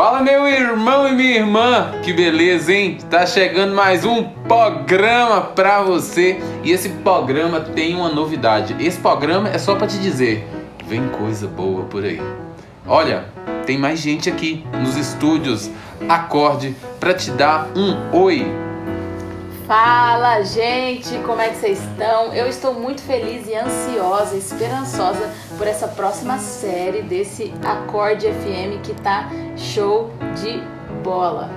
Fala meu irmão e minha irmã, que beleza, hein? Tá chegando mais um programa pra você e esse programa tem uma novidade. Esse programa é só pra te dizer, vem coisa boa por aí. Olha, tem mais gente aqui nos estúdios Acorde pra te dar um oi. Fala, gente, como é que vocês estão? Eu estou muito feliz e ansiosa, esperançosa por essa próxima série desse Acorde FM que tá show de bola.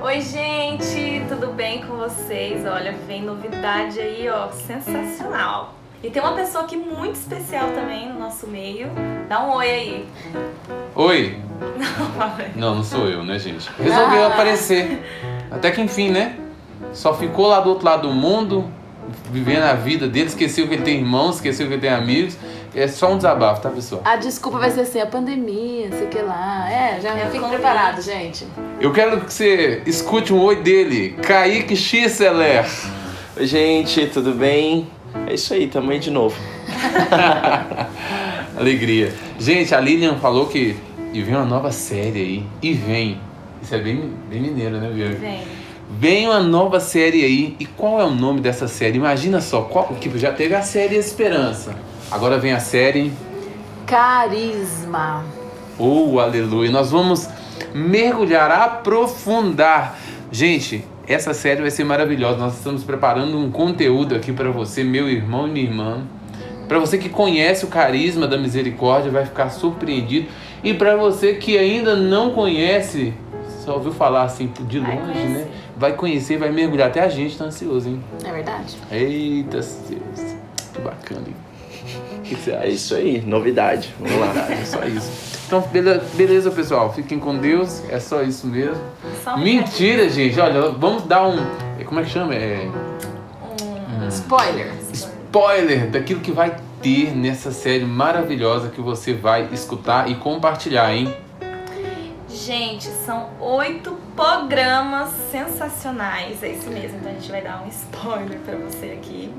Oi, gente, tudo bem com vocês? Olha, vem novidade aí, ó, sensacional. E tem uma pessoa aqui muito especial também no nosso meio. Dá um oi aí. Oi. Não, Não, não sou eu, né, gente? Resolveu Ah. aparecer. Até que enfim, né? Só ficou lá do outro lado do mundo, vivendo a vida dele, esqueceu que ele tem irmãos, esqueceu que ele tem amigos. É só um desabafo, tá, pessoal? A desculpa vai ser assim, a pandemia, sei que lá. É, já É, Covid. preparado, gente. Eu quero que você escute um oi dele, Kaique Xceler. Oi, gente, tudo bem? É isso aí, tamo aí de novo. Alegria. Gente, a Lilian falou que e vem uma nova série aí. E vem. Isso é bem, bem mineiro, né, Bia? vem. Vem uma nova série aí. E qual é o nome dessa série? Imagina só, qual, que já teve a série Esperança. Agora vem a série Carisma. Oh, aleluia. Nós vamos mergulhar, aprofundar. Gente, essa série vai ser maravilhosa. Nós estamos preparando um conteúdo aqui para você, meu irmão e minha irmã. Para você que conhece o carisma da misericórdia, vai ficar surpreendido. E para você que ainda não conhece, só ouviu falar assim de longe, né? Vai conhecer, vai mergulhar. Até a gente tá ansioso, hein? É verdade? Eita, Deus. Que bacana, hein? Que você acha? É isso aí, novidade. Vamos lá. É só isso. Então, bele- beleza, pessoal. Fiquem com Deus. É só isso mesmo. Só um Mentira, gente. Olha, vamos dar um. Como é que chama? É. Spoiler. Spoiler daquilo que vai ter nessa série maravilhosa que você vai escutar e compartilhar, hein? Gente, são oito programas sensacionais. É isso mesmo, então a gente vai dar um spoiler pra você aqui.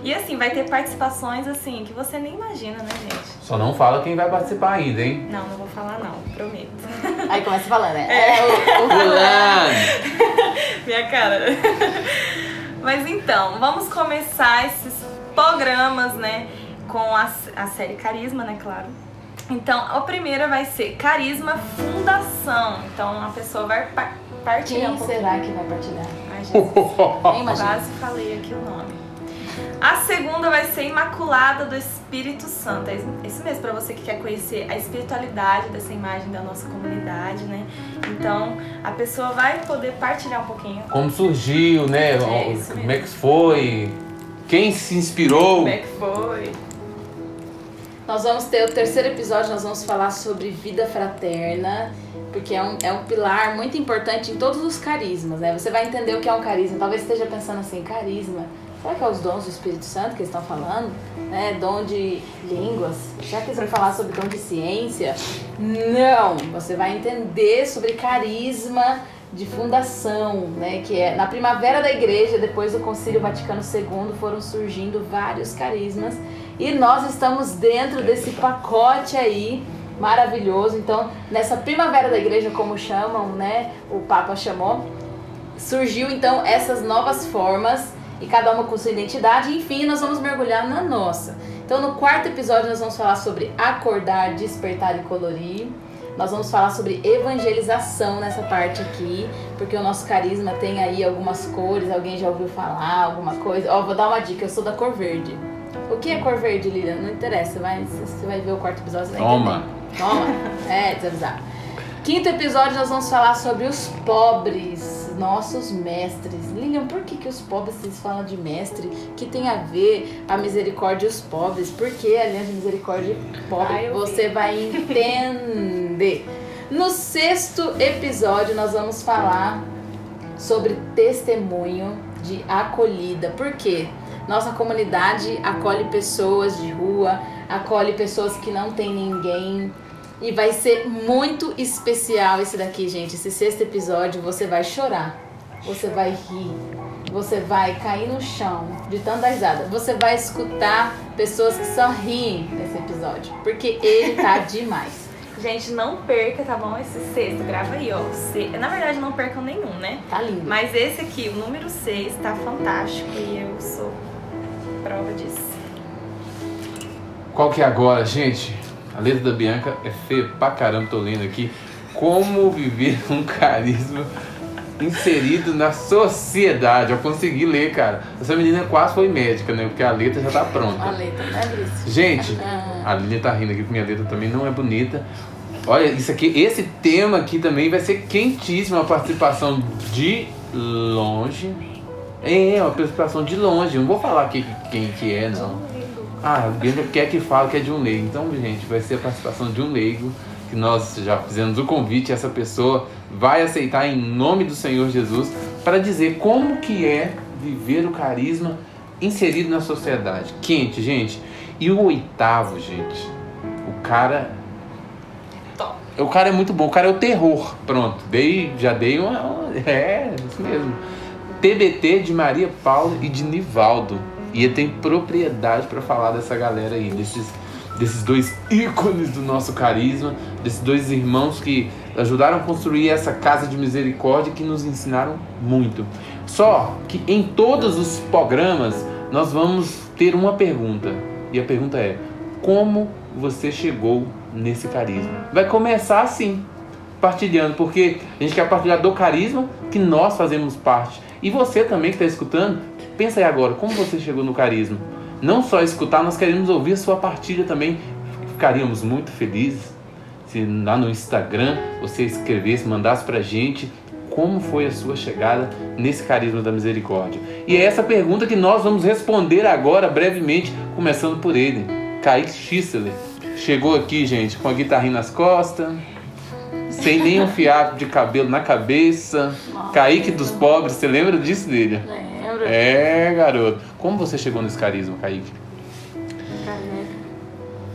E assim, vai ter participações assim que você nem imagina, né, gente? Só não fala quem vai participar ainda, hein? Não, não vou falar não, prometo. Aí começa falando, né? É, o, o Fulano! Minha cara. Mas então, vamos começar esses programas, né? Com a, a série Carisma, né? Claro. Então, a primeira vai ser Carisma Fundação. Então, a pessoa vai par partilhar um Quem pouquinho. será que vai partilhar? Ai, Jesus. Quase falei aqui o nome. A segunda vai ser Imaculada do Espírito Santo. É isso mesmo, para você que quer conhecer a espiritualidade dessa imagem da nossa comunidade, né? Então, a pessoa vai poder partilhar um pouquinho Como surgiu, né? É, isso Como é que foi? Quem se inspirou? como é que foi. Nós vamos ter o terceiro episódio, nós vamos falar sobre vida fraterna, porque é um, é um pilar muito importante em todos os carismas, né? Você vai entender o que é um carisma. Talvez esteja pensando assim, carisma, será que é os dons do Espírito Santo que eles estão falando? Né? Dom de línguas? Será que eles vão falar sobre dom de ciência? Não! Você vai entender sobre carisma de fundação, né? Que é na primavera da igreja, depois do Concílio Vaticano II, foram surgindo vários carismas e nós estamos dentro desse pacote aí maravilhoso. Então, nessa primavera da igreja, como chamam, né? O Papa chamou, surgiu então essas novas formas e cada uma com sua identidade. Enfim, nós vamos mergulhar na nossa. Então, no quarto episódio, nós vamos falar sobre acordar, despertar e colorir. Nós vamos falar sobre evangelização nessa parte aqui, porque o nosso carisma tem aí algumas cores. Alguém já ouviu falar alguma coisa? Ó, vou dar uma dica: eu sou da cor verde. O que é cor verde, Lilian? Não interessa, vai, você vai ver o quarto episódio. você vai Toma. entender. Toma. É, desavisar. Quinto episódio, nós vamos falar sobre os pobres, nossos mestres. Lilian, por que, que os pobres vocês falam de mestre? que tem a ver a misericórdia e os pobres? Por que a aliança de misericórdia e pobre? Eu Você vai entender. No sexto episódio, nós vamos falar sobre testemunho de acolhida. Por quê? Nossa comunidade acolhe pessoas de rua, acolhe pessoas que não tem ninguém. E vai ser muito especial esse daqui, gente. Esse sexto episódio, você vai chorar, você vai rir, você vai cair no chão de tanta risada. Você vai escutar pessoas que só riem nesse episódio, porque ele tá demais. Gente, não perca, tá bom? Esse sexto, grava aí, ó. Se- Na verdade, não percam nenhum, né? Tá lindo. Mas esse aqui, o número 6, tá fantástico e eu sou prova disso. Qual que é agora, gente? A letra da Bianca é feia pra caramba, tô lendo aqui. Como viver um carisma inserido na sociedade. Eu consegui ler, cara. Essa menina quase foi médica, né? Porque a letra já tá A pronta. letra, né, Brice? Gente, Ah. a Lilian tá rindo aqui porque minha letra também não é bonita. Olha, isso aqui, esse tema aqui também vai ser quentíssimo. A participação de longe. É, uma participação de longe. Não vou falar aqui quem que é, não. Ah, a Bianca quer que fale que é de um leigo. Então, gente, vai ser a participação de um leigo. Que nós já fizemos o convite. Essa pessoa vai aceitar em nome do Senhor Jesus para dizer como que é viver o carisma inserido na sociedade. Quente, gente. E o oitavo, gente. O cara. Top. O cara é muito bom. O cara é o terror. Pronto. Dei, já dei uma- É, isso mesmo. TBT de Maria Paula e de Nivaldo. E ele tem propriedade para falar dessa galera aí, desses, desses dois ícones do nosso carisma, desses dois irmãos que ajudaram a construir essa casa de misericórdia que nos ensinaram muito. Só que em todos os programas nós vamos ter uma pergunta. E a pergunta é: como você chegou nesse carisma? Vai começar assim, partilhando, porque a gente quer partilhar do carisma que nós fazemos parte. E você também que está escutando, pensa aí agora, como você chegou no carisma? Não só escutar, nós queremos ouvir a sua partilha também. Ficaríamos muito felizes se lá no Instagram você escrevesse, mandasse pra gente como foi a sua chegada nesse carisma da misericórdia. E é essa pergunta que nós vamos responder agora brevemente, começando por ele, Kaique Schissler. Chegou aqui, gente, com a guitarrinha nas costas, sem nenhum fiapo de cabelo na cabeça. Kaique dos pobres, você lembra disso dele? Lembro. É, garoto. Como você chegou nesse carisma, Kaique?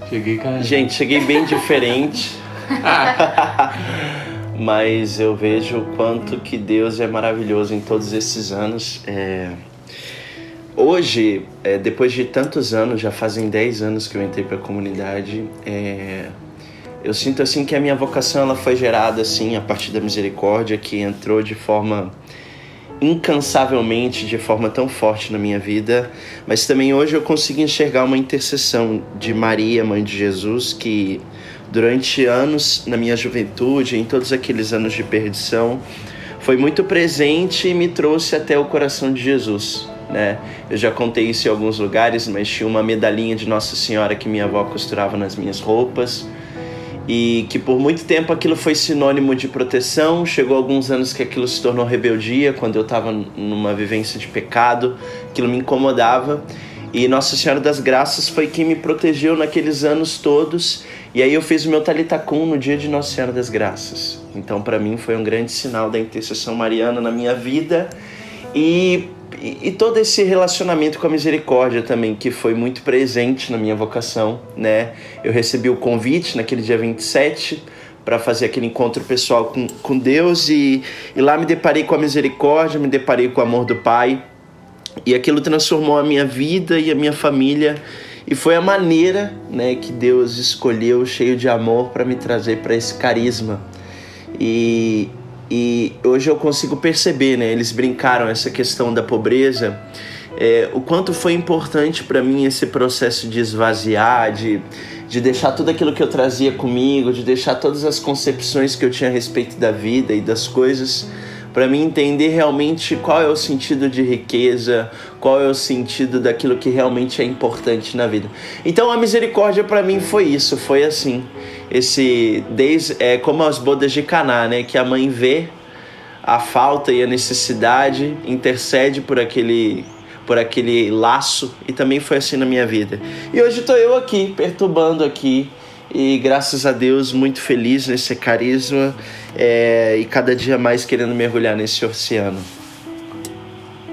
Cheguei, cara. Gente, cheguei bem diferente. Mas eu vejo o quanto que Deus é maravilhoso em todos esses anos. É, Hoje, é, depois de tantos anos, já fazem 10 anos que eu entrei para a comunidade, é, eu sinto assim que a minha vocação ela foi gerada assim a partir da misericórdia que entrou de forma incansavelmente, de forma tão forte na minha vida, mas também hoje eu consigo enxergar uma intercessão de Maria, mãe de Jesus, que durante anos na minha juventude, em todos aqueles anos de perdição, foi muito presente e me trouxe até o coração de Jesus. Né? Eu já contei isso em alguns lugares, mas tinha uma medalhinha de Nossa Senhora que minha avó costurava nas minhas roupas e que por muito tempo aquilo foi sinônimo de proteção. Chegou alguns anos que aquilo se tornou rebeldia, quando eu estava numa vivência de pecado, aquilo me incomodava. E Nossa Senhora das Graças foi quem me protegeu naqueles anos todos. E aí eu fiz o meu talitacum no dia de Nossa Senhora das Graças. Então para mim foi um grande sinal da intercessão mariana na minha vida e e, todo esse relacionamento com a misericórdia também, que foi muito presente na minha vocação, né? Eu recebi o convite naquele dia 27 para fazer aquele encontro pessoal com, com Deus e, e lá me deparei com a misericórdia, me deparei com o amor do Pai e aquilo transformou a minha vida e a minha família e foi a maneira, né, que Deus escolheu cheio de amor para me trazer para esse carisma. E, e hoje eu consigo perceber, né? Eles brincaram essa questão da pobreza, é, o quanto foi importante para mim esse processo de esvaziar, de, de deixar tudo aquilo que eu trazia comigo, de deixar todas as concepções que eu tinha a respeito da vida e das coisas, para mim entender realmente qual é o sentido de riqueza, qual é o sentido daquilo que realmente é importante na vida. Então a misericórdia para mim foi isso, foi assim, esse desde é como as bodas de Caná, né, que a mãe vê a falta e a necessidade, intercede por aquele por aquele laço e também foi assim na minha vida. E hoje estou eu aqui perturbando aqui E graças a Deus, muito feliz nesse carisma é, e cada dia mais querendo mergulhar nesse oceano.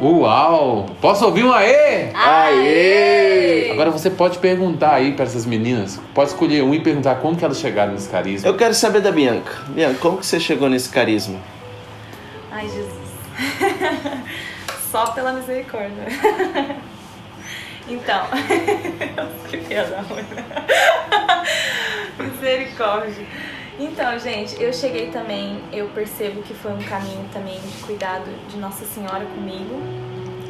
Uau! Posso ouvir um aê? Aê! Agora você pode perguntar aí para essas meninas. Pode escolher um e perguntar como que elas chegaram nesse carisma. Eu quero saber da Bianca. Bianca, como que você chegou nesse carisma? Ai, Jesus. Só pela misericórdia. Então, que piada ruim. Misericórdia. Então, gente, eu cheguei também, eu percebo que foi um caminho também de cuidado de Nossa Senhora comigo,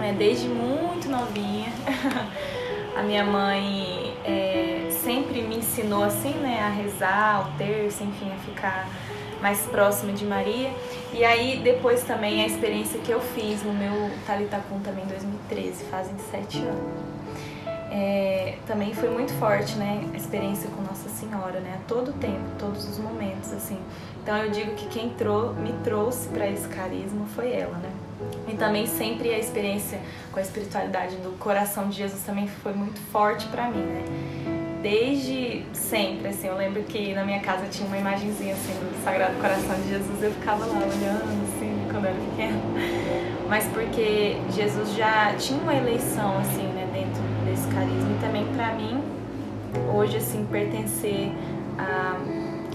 é, desde muito novinha. A minha mãe é, sempre me ensinou assim, né, a rezar, o terço, enfim, a ficar mais próxima de Maria. E aí, depois também, a experiência que eu fiz no meu Talitacum também em 2013, fazem sete anos é, também foi muito forte, né? A experiência com Nossa Senhora, né? A todo tempo, todos os momentos, assim. Então eu digo que quem trou me trouxe para esse carisma foi ela, né? E também sempre a experiência com a espiritualidade do coração de Jesus também foi muito forte para mim, né? Desde sempre, assim, eu lembro que na minha casa tinha uma imagenzinha assim do Sagrado Coração de Jesus, eu ficava lá olhando, assim, quando eu era pequena. Mas porque Jesus já tinha uma eleição, assim, né, dentro carisma. E também para mim, hoje, assim, pertencer a,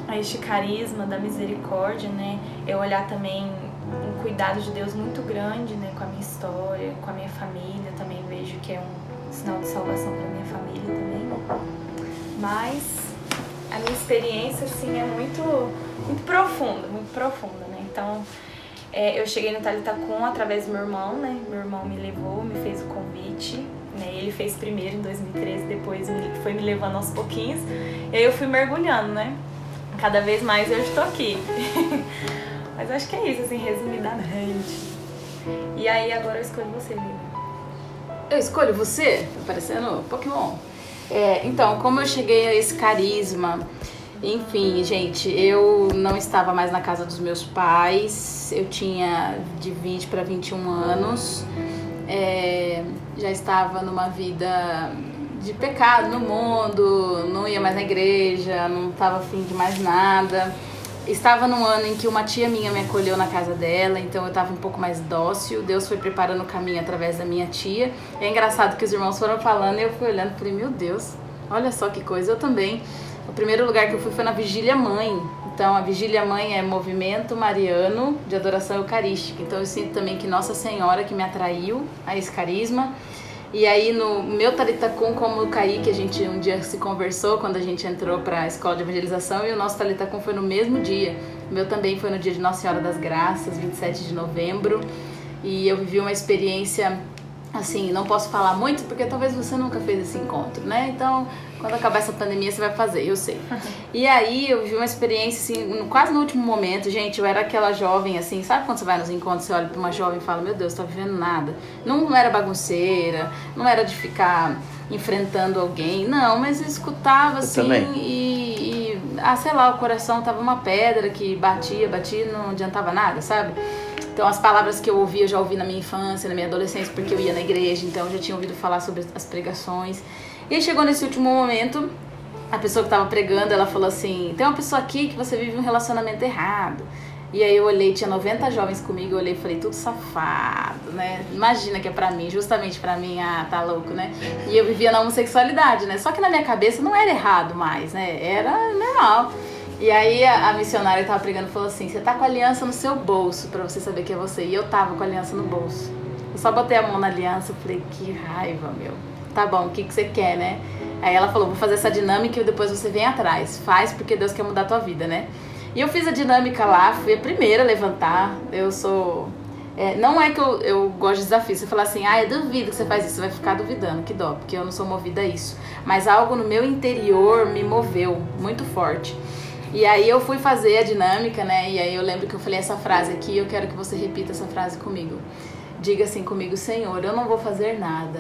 a este carisma da misericórdia, né? Eu olhar também um cuidado de Deus muito grande, né? Com a minha história, com a minha família. Também vejo que é um sinal de salvação para minha família também. Mas a minha experiência, assim, é muito, muito profunda, muito profunda, né? Então, é, eu cheguei no Talitacum através do meu irmão, né? Meu irmão me levou, me fez o convite né? Ele fez primeiro em 2013, depois foi me levando aos pouquinhos. E aí eu fui mergulhando, né? Cada vez mais eu estou aqui. Mas acho que é isso, assim, resumidamente. E aí agora eu escolho você, Lívia. Eu escolho você? Tá parecendo Pokémon. É, então, como eu cheguei a esse carisma, enfim, gente, eu não estava mais na casa dos meus pais, eu tinha de 20 para 21 anos é, já estava numa vida de pecado no mundo, não ia mais na igreja, não estava afim de mais nada. Estava num ano em que uma tia minha me acolheu na casa dela, então eu estava um pouco mais dócil. Deus foi preparando o caminho através da minha tia. É engraçado que os irmãos foram falando e eu fui olhando e falei: Meu Deus, olha só que coisa. Eu também. O primeiro lugar que eu fui foi na Vigília Mãe, então, a Vigília Mãe é movimento mariano de adoração eucarística. Então, eu sinto também que Nossa Senhora que me atraiu a esse carisma. E aí, no meu Talitacum, como o Kaique, a gente um dia se conversou quando a gente entrou para a escola de evangelização e o nosso Talitacum foi no mesmo dia. O meu também foi no dia de Nossa Senhora das Graças, 27 de novembro. E eu vivi uma experiência assim, não posso falar muito porque talvez você nunca fez esse encontro, né? Então, quando acabar essa pandemia, você vai fazer, eu sei. E aí, eu vi uma experiência, assim, quase no último momento, gente, eu era aquela jovem, assim, sabe quando você vai nos encontros, você olha pra uma jovem e fala, meu Deus, tô vivendo nada. Não era bagunceira, não era de ficar enfrentando alguém, não, mas eu escutava, assim, e, e, ah, sei lá, o coração tava uma pedra que batia, batia, não adiantava nada, sabe? Então, as palavras que eu ouvi, eu já ouvi na minha infância, na minha adolescência, porque eu ia na igreja, então eu já tinha ouvido falar sobre as pregações. E aí chegou nesse último momento, a pessoa que estava pregando, ela falou assim: tem uma pessoa aqui que você vive um relacionamento errado. E aí eu olhei, tinha 90 jovens comigo, eu olhei e falei, tudo safado, né? Imagina que é pra mim, justamente pra mim, ah, tá louco, né? E eu vivia na homossexualidade, né? Só que na minha cabeça não era errado mais, né? Era normal. E aí a, missionária que tava pregando falou assim: você tá com a aliança no seu bolso para você saber que é você. E eu tava com a aliança no bolso. Eu só botei a mão na aliança e falei: que raiva, meu. Tá bom, o que, que você quer, né? Aí ela falou: vou fazer essa dinâmica e depois você vem atrás. Faz porque Deus quer mudar a tua vida, né? E eu fiz a dinâmica lá, fui a primeira a levantar. Eu sou. É, não é que eu, eu gosto de desafio. Você falar assim, ah, eu duvido que você faz isso, você vai ficar duvidando, que dó, porque eu não sou movida a isso. Mas algo no meu interior me moveu muito forte. E aí eu fui fazer a dinâmica, né? E aí eu lembro que eu falei essa frase aqui, eu quero que você repita essa frase comigo. Diga assim comigo, Senhor, eu não vou fazer nada.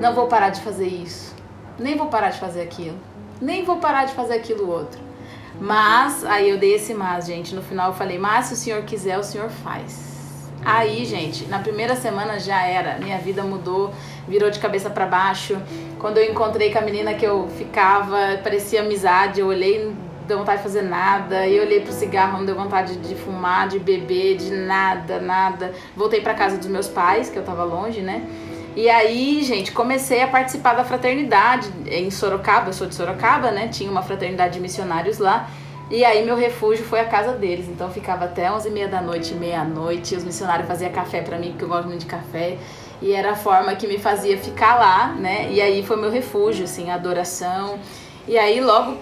Não vou parar de fazer isso. Nem vou parar de fazer aquilo. Nem vou parar de fazer aquilo outro. Mas, aí eu dei esse mas, gente. No final eu falei, mas se o Senhor quiser, o Senhor faz. Aí, gente, na primeira semana já era. Minha vida mudou, virou de cabeça para baixo. Quando eu encontrei com a menina que eu ficava, parecia amizade. Eu olhei, não deu vontade de fazer nada. Eu olhei pro cigarro, não deu vontade de fumar, de beber, de nada, nada. Voltei para casa dos meus pais, que eu tava longe, né? E aí, gente, comecei a participar da fraternidade em Sorocaba. Eu sou de Sorocaba, né? Tinha uma fraternidade de missionários lá. E aí meu refúgio foi a casa deles. Então ficava até 11 e meia da noite, meia-noite. Os missionários faziam café para mim, porque eu gosto muito de café. E era a forma que me fazia ficar lá, né? E aí foi meu refúgio, assim, a adoração. E aí logo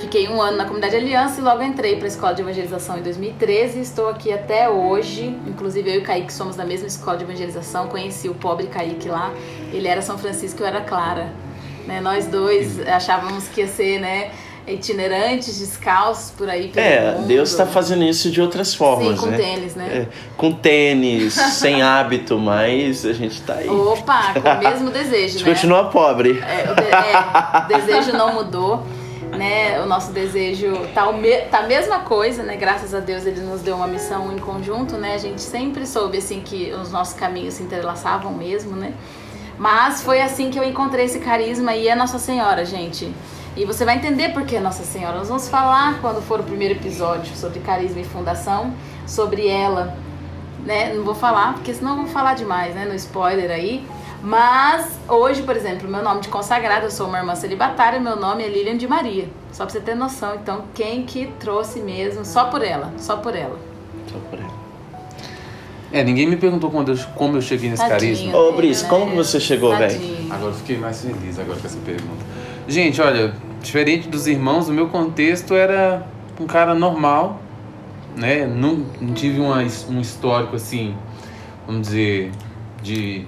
fiquei um ano na Comunidade Aliança e logo entrei para a Escola de Evangelização em 2013 e estou aqui até hoje. Inclusive eu e o Kaique somos da mesma escola de evangelização. Conheci o pobre Kaique lá. Ele era São Francisco e eu era Clara. Né? Nós dois achávamos que ia ser, né? itinerantes, descalços por aí pelo É, mundo. Deus está fazendo isso de outras formas, Sim, com né? tênis, né? É, com tênis, sem hábito, mas a gente tá aí. Opa, com o mesmo desejo, a gente né? continua pobre. É, o, de- é, o desejo não mudou, né? O nosso desejo tá, o me, tá a mesma coisa, né? Graças a Deus ele nos deu uma missão em conjunto, né? A gente sempre soube assim que os nossos caminhos se entrelaçavam mesmo, né? Mas foi assim que eu encontrei esse carisma e é Nossa Senhora, gente. E você vai entender por que Nossa Senhora. Nós vamos falar quando for o primeiro episódio sobre carisma e fundação, sobre ela, né? Não vou falar, porque senão vou falar demais, né? No spoiler aí. Mas hoje, por exemplo, meu nome de consagrada, eu sou uma irmã celibatária, meu nome é Lilian de Maria. Só pra você ter noção, então, quem que trouxe mesmo, só por ela, só por ela. Só por aí. É, ninguém me perguntou quando eu- como eu cheguei nesse Tadinho carisma. Ô, Brice, né? como que você chegou, velho? Agora eu fiquei mais feliz agora com essa pergunta. Gente, olha, diferente dos irmãos, o meu contexto era um cara normal, né? Não, não tive uma, um histórico assim, vamos dizer, de,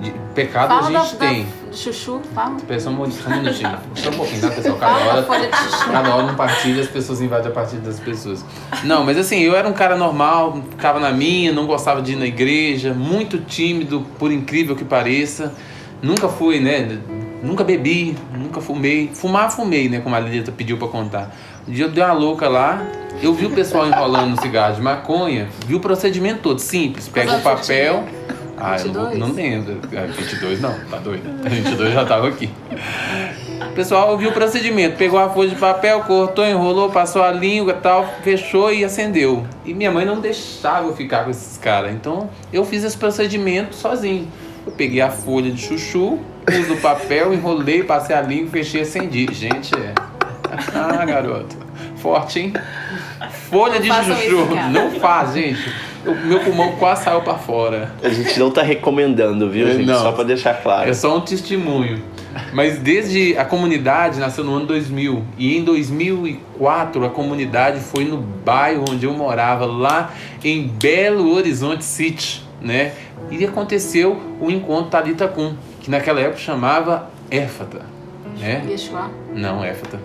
de pecado Fala a da, gente da- tem. do chuchu, fala. Só um minutinho, só um minutinho. Só um pouquinho, tá, pessoal? Cada Fala da hora, cada hora um partilha, as pessoas invadem a partida das pessoas. Não, mas assim, eu era um cara normal, ficava na minha, não gostava de ir na igreja, muito tímido, por incrível que pareça. Nunca fui, né? Nunca bebi, nunca fumei. Fumar, fumei, né? Como a Lilita pediu pra contar. Um dia eu dei uma louca lá, eu vi o pessoal enrolando no cigarro de maconha, vi o procedimento todo, simples. Pega o papel. tinha? Ah, eu não, 22? não lembro. Ah, 22 não, tá doido. 22 já tava aqui. O pessoal viu o procedimento, pegou a folha de papel, cortou, enrolou, passou a língua e tal, fechou e acendeu. E minha mãe não deixava eu ficar com esses caras. Então eu fiz esse procedimento sozinho. Eu peguei a folha de chuchu, pus no papel, enrolei, passei a língua, fechei e acendi. Gente, é. Ah, garoto. Forte, hein? Folha de Não façam chuchu. isso, não faz, gente. O meu pulmão quase saiu pra fora. A gente não tá recomendando, viu, É, gente? não. Só pra deixar claro. É só um testemunho. Mas desde a comunidade nasceu no ano 2000 e em 2004 a comunidade foi no bairro onde eu morava, lá em Belo Horizonte City, né? E aconteceu o encontro Talita Kum, que naquela época chamava Éfata, né? Yeshua. Não, Éfata.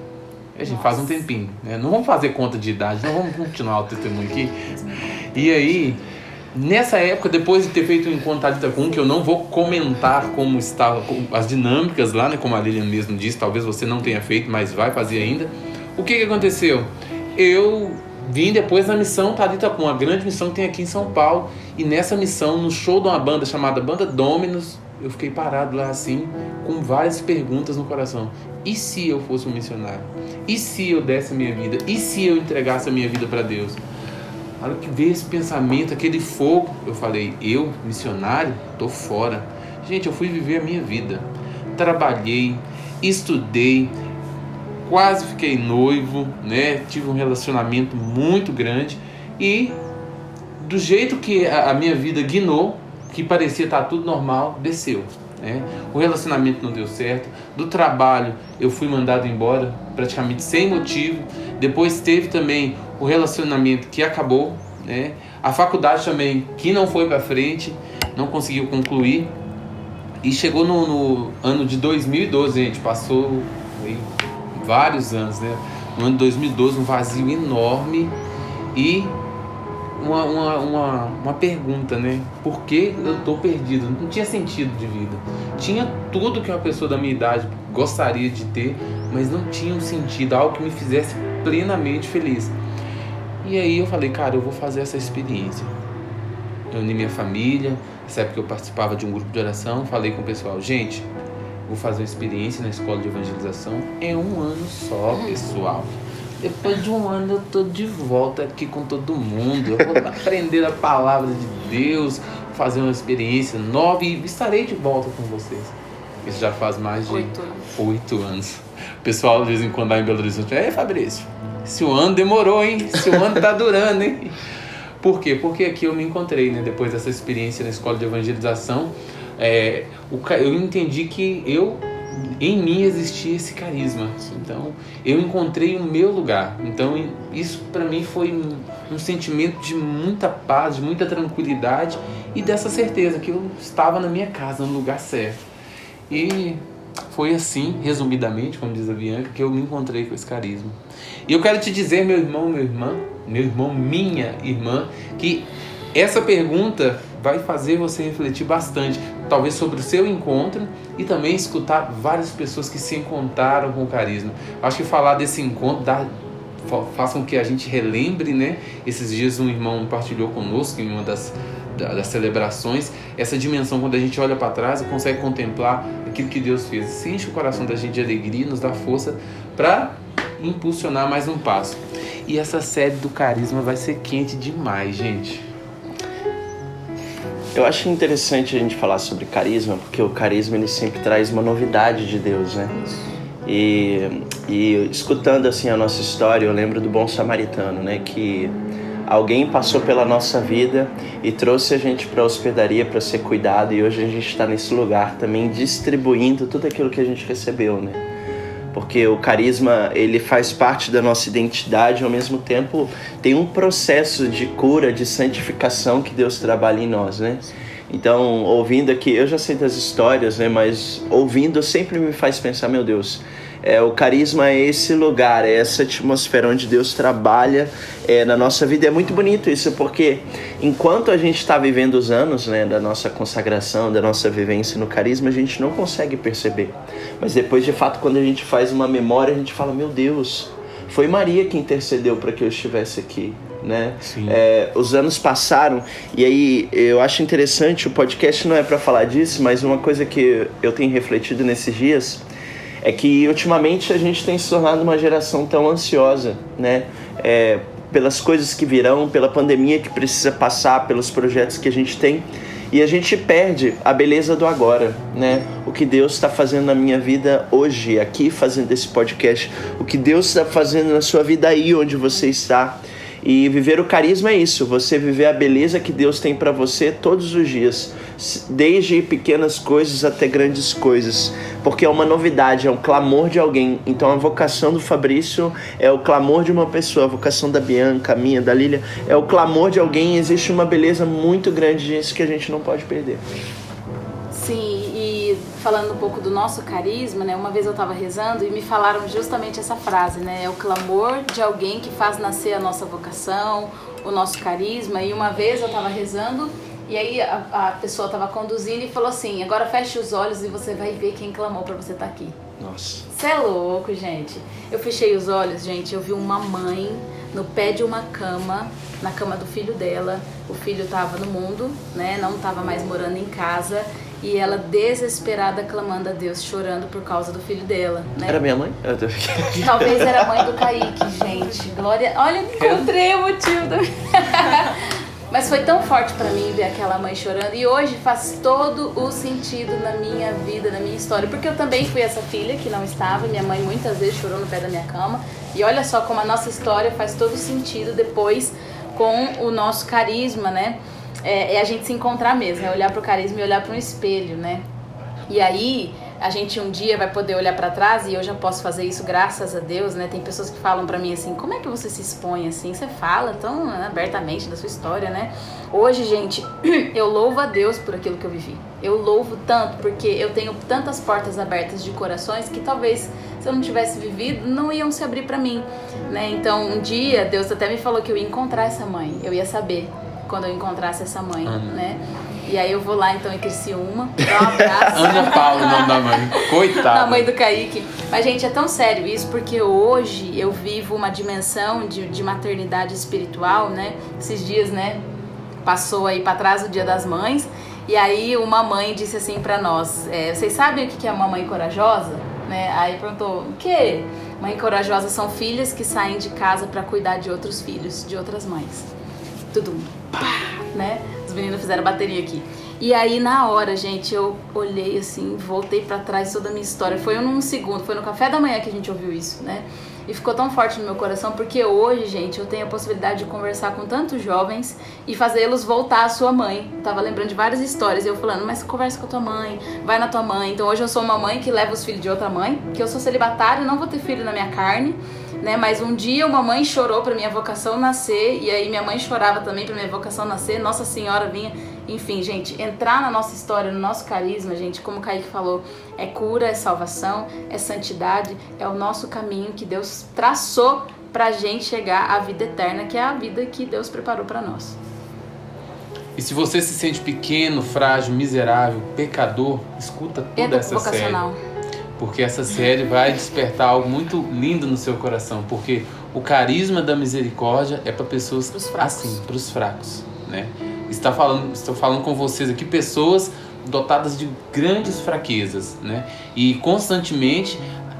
A gente faz um tempinho, né? Não vamos fazer conta de idade, não vamos continuar o testemunho aqui. E aí, nessa época, depois de ter feito o encontro Talita Kum, que eu não vou comentar como estava as dinâmicas lá, né? Como a Lilian mesmo disse, talvez você não tenha feito, mas vai fazer ainda. O que que aconteceu? Eu vim depois da missão Talita Kum, a grande missão que tem aqui em São Paulo. E nessa missão, no show de uma banda chamada Banda Dominus, eu fiquei parado lá assim, com várias perguntas no coração. E se eu fosse um missionário? E se eu desse a minha vida? E se eu entregasse a minha vida para Deus? A hora que veio esse pensamento, aquele fogo, eu falei, eu, missionário, tô fora. Gente, eu fui viver a minha vida. Trabalhei, estudei, quase fiquei noivo, né? Tive um relacionamento muito grande e do jeito que a minha vida guinou, que parecia estar tudo normal, desceu. Né? O relacionamento não deu certo. Do trabalho eu fui mandado embora, praticamente sem motivo. Depois teve também o relacionamento que acabou. Né? A faculdade também que não foi para frente, não conseguiu concluir. E chegou no, no ano de 2012, gente, passou aí vários anos, né? No ano de 2012, um vazio enorme e uma, uma, uma, uma pergunta, né? Por que eu tô perdido? Não tinha sentido de vida. Tinha tudo que uma pessoa da minha idade gostaria de ter, mas não tinha um sentido, algo que me fizesse plenamente feliz. E aí eu falei, cara, eu vou fazer essa experiência. reuni minha família. Nessa época eu participava de um grupo de oração, falei com o pessoal, gente, vou fazer uma experiência na escola de evangelização. É um ano só, pessoal. Depois de um ano eu tô de volta aqui com todo mundo. Eu vou aprender a palavra de Deus, fazer uma experiência nova e estarei de volta com vocês. Isso já faz mais de Oito anos. oito anos. O pessoal de vez em quando lá em Belo Horizonte, ei Fabrício, esse ano demorou, hein? Esse ano tá durando, hein? Por quê? Porque aqui eu me encontrei, né? Depois dessa experiência na escola de evangelização, é, o, eu entendi que eu, em mim existia esse carisma. Então, eu encontrei o meu lugar. Então, isso para mim foi um, um sentimento de muita paz, de muita tranquilidade e dessa certeza que eu estava na minha casa, no lugar certo. E foi assim, resumidamente, como diz a Bianca, que eu me encontrei com esse carisma. E eu quero te dizer, meu irmão, meu irmã, meu irmão, minha irmã, que essa pergunta vai fazer você refletir bastante, talvez sobre o seu encontro e também escutar várias pessoas que se encontraram com o carisma. Acho que falar desse encontro dá, com que a gente relembre, né? Esses dias um irmão partilhou conosco em uma das, da- das celebrações essa dimensão quando a gente olha para trás e consegue contemplar aquilo que Deus fez. Enche o coração da gente de alegria, nos dá força para impulsionar mais um passo. E essa série do carisma vai ser quente demais, gente. Eu acho interessante a gente falar sobre carisma, porque o carisma ele sempre traz uma novidade de Deus, né? E, e escutando assim a nossa história, eu lembro do bom samaritano, né? Que alguém passou pela nossa vida e trouxe a gente para a hospedaria para ser cuidado e hoje a gente está nesse lugar também distribuindo tudo aquilo que a gente recebeu, né? Porque o carisma ele faz parte da nossa identidade ao mesmo tempo tem um processo de cura, de santificação que Deus trabalha em nós, né? Então, ouvindo aqui, eu já sei das histórias, né? Mas ouvindo sempre me faz pensar, meu Deus, é, o carisma é esse lugar, é essa atmosfera onde Deus trabalha é, na nossa vida. É muito bonito isso, porque enquanto a gente está vivendo os anos né, da nossa consagração, da nossa vivência no carisma, a gente não consegue perceber. Mas depois, de fato, quando a gente faz uma memória, a gente fala: Meu Deus, foi Maria que intercedeu para que eu estivesse aqui. Né? É, os anos passaram e aí eu acho interessante. O podcast não é para falar disso, mas uma coisa que eu tenho refletido nesses dias é que ultimamente a gente tem se tornado uma geração tão ansiosa, né? É, pelas coisas que virão, pela pandemia que precisa passar, pelos projetos que a gente tem. E a gente perde a beleza do agora, né? O que Deus está fazendo na minha vida hoje, aqui fazendo esse podcast. O que Deus está fazendo na sua vida aí onde você está. E viver o carisma é isso, você viver a beleza que Deus tem para você todos os dias, desde pequenas coisas até grandes coisas, porque é uma novidade, é um clamor de alguém. Então a vocação do Fabrício é o clamor de uma pessoa, a vocação da Bianca, a minha, da Lília, é o clamor de alguém. Existe uma beleza muito grande nisso que a gente não pode perder. Sim, e falando um pouco do nosso carisma, né? Uma vez eu estava rezando e me falaram justamente essa frase, né? É o clamor de alguém que faz nascer a nossa vocação, o nosso carisma. E uma vez eu estava rezando e aí a, a pessoa estava conduzindo e falou assim: agora feche os olhos e você vai ver quem clamou para você estar aqui. Nossa. Você é louco, gente. Eu fechei os olhos, gente. Eu vi uma mãe no pé de uma cama, na cama do filho dela. O filho tava no mundo, né? Não tava mais morando em casa. E ela desesperada clamando a Deus, chorando por causa do filho dela, né? Era minha mãe? Eu tô- Talvez era a mãe do Kaique, gente. Glória. Olha, encontrei o motivo da. Mas foi tão forte pra mim ver aquela mãe chorando. E hoje faz todo o sentido na minha vida, na minha história. Porque eu também fui essa filha que não estava. Minha mãe muitas vezes chorou no pé da minha cama. E olha só como a nossa história faz todo sentido depois com o nosso carisma, né? É, é a gente se encontrar mesmo, é olhar pro carisma e olhar para um espelho, né? E aí, a gente um dia vai poder olhar pra trás e eu já posso fazer isso graças a Deus, né? Tem pessoas que falam pra mim assim: "Como é que você se expõe assim? Você fala tão né, abertamente da sua história, né?" Hoje, gente, eu louvo a Deus por aquilo que eu vivi. Eu louvo tanto porque eu tenho tantas portas abertas de corações que talvez se eu não tivesse vivido, não iam se abrir pra mim, né? Então, um dia Deus até me falou que eu ia encontrar essa mãe. Eu ia saber quando eu encontrasse essa mãe, né? E aí eu vou lá então em Criciúma, dar um abraço. Ana Paula, o nome da mãe. Coitada. Na mãe do Kaique. Mas, gente, é tão sério isso porque hoje eu vivo uma dimensão de, de maternidade espiritual, né? Esses dias, né? passou aí para trás o Dia das Mães. E aí uma mãe disse assim para nós: é, vocês sabem o que é uma mãe corajosa? Né? Aí perguntou: o quê? Mãe corajosa são filhas que saem de casa para cuidar de outros filhos, de outras mães. Tudo, pá, né? Os meninos fizeram bateria aqui. E aí na hora, gente, eu olhei assim, voltei para trás toda a minha história. Foi num segundo, foi no café da manhã que a gente ouviu isso, né? E ficou tão forte no meu coração porque hoje, gente, eu tenho a possibilidade de conversar com tantos jovens e fazê-los voltar à sua mãe. Eu tava lembrando de várias histórias, eu falando, mas conversa com a tua mãe, vai na tua mãe. Então hoje eu sou uma mãe que leva os filhos de outra mãe, que eu sou celibatária, não vou ter filho na minha carne, né? Mas um dia uma mãe chorou para minha vocação nascer e aí minha mãe chorava também para minha vocação nascer. Nossa Senhora vinha enfim, gente, entrar na nossa história, no nosso carisma, gente, como o Kaique falou, é cura, é salvação, é santidade, é o nosso caminho que Deus traçou pra gente chegar à vida eterna, que é a vida que Deus preparou para nós. E se você se sente pequeno, frágil, miserável, pecador, escuta toda Entra essa série. Porque essa série vai despertar algo muito lindo no seu coração. Porque o carisma da misericórdia é para pessoas Pros assim, para os fracos, né? Está falando, estou falando com vocês aqui pessoas dotadas de grandes fraquezas, né? E constantemente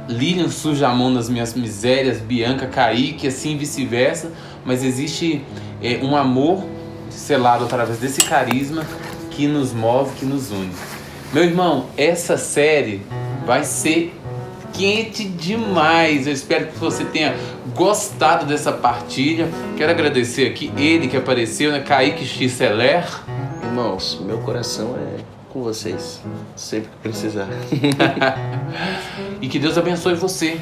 Lilian suja a mão nas minhas misérias, Bianca, Kaique, assim vice-versa, mas existe é, um amor selado através desse carisma que nos move, que nos une. Meu irmão, essa série vai ser quente demais. Eu espero que você tenha gostado dessa partilha. Quero agradecer aqui ele que apareceu, né? Kaique Xceler. Irmãos, meu coração é com vocês. Sempre que precisar. E que Deus abençoe você.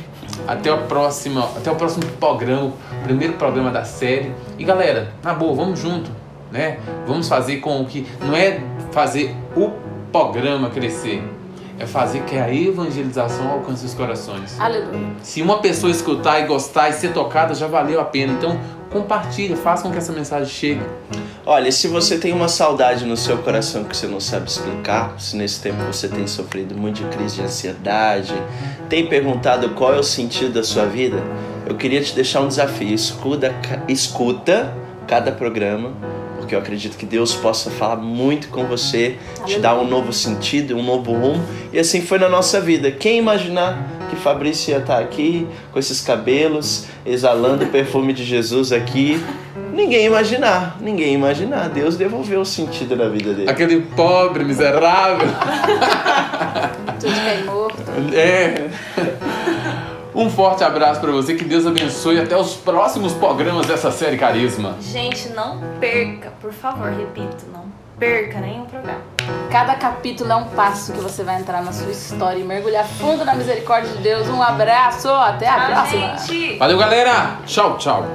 Até o próximo, até o próximo programa, primeiro programa da série. E galera, na boa, vamos junto, né? Vamos fazer com que não é fazer o programa crescer, é fazer que a evangelização alcance os corações. Aleluia. Se uma pessoa escutar e gostar e ser tocada, já valeu a pena. Então, compartilha, faça com que essa mensagem chegue. Olha, e se você tem uma saudade no seu coração que você não sabe explicar, se nesse tempo você tem sofrido muito de crise de ansiedade, tem perguntado qual é o sentido da sua vida, eu queria te deixar um desafio. Escuta, escuta cada programa, porque eu acredito que Deus possa falar muito com você, te dar um novo sentido, um novo rumo. E assim foi na nossa vida. Quem imaginar que Fabrício ia estar aqui com esses cabelos, exalando o perfume de Jesus aqui? Ninguém imaginar, ninguém imaginar. Deus devolveu o sentido da vida dele. Aquele pobre, miserável. Tudo cai morto. É. Um forte abraço pra você, que Deus abençoe até os próximos programas dessa série Carisma. Gente, não perca, por favor, repito, não perca nenhum programa. Cada capítulo é um passo que você vai entrar na sua história e mergulhar fundo na misericórdia de Deus. Um abraço, até a Tchau, próxima. gente! Valeu, galera! Tchau, tchau.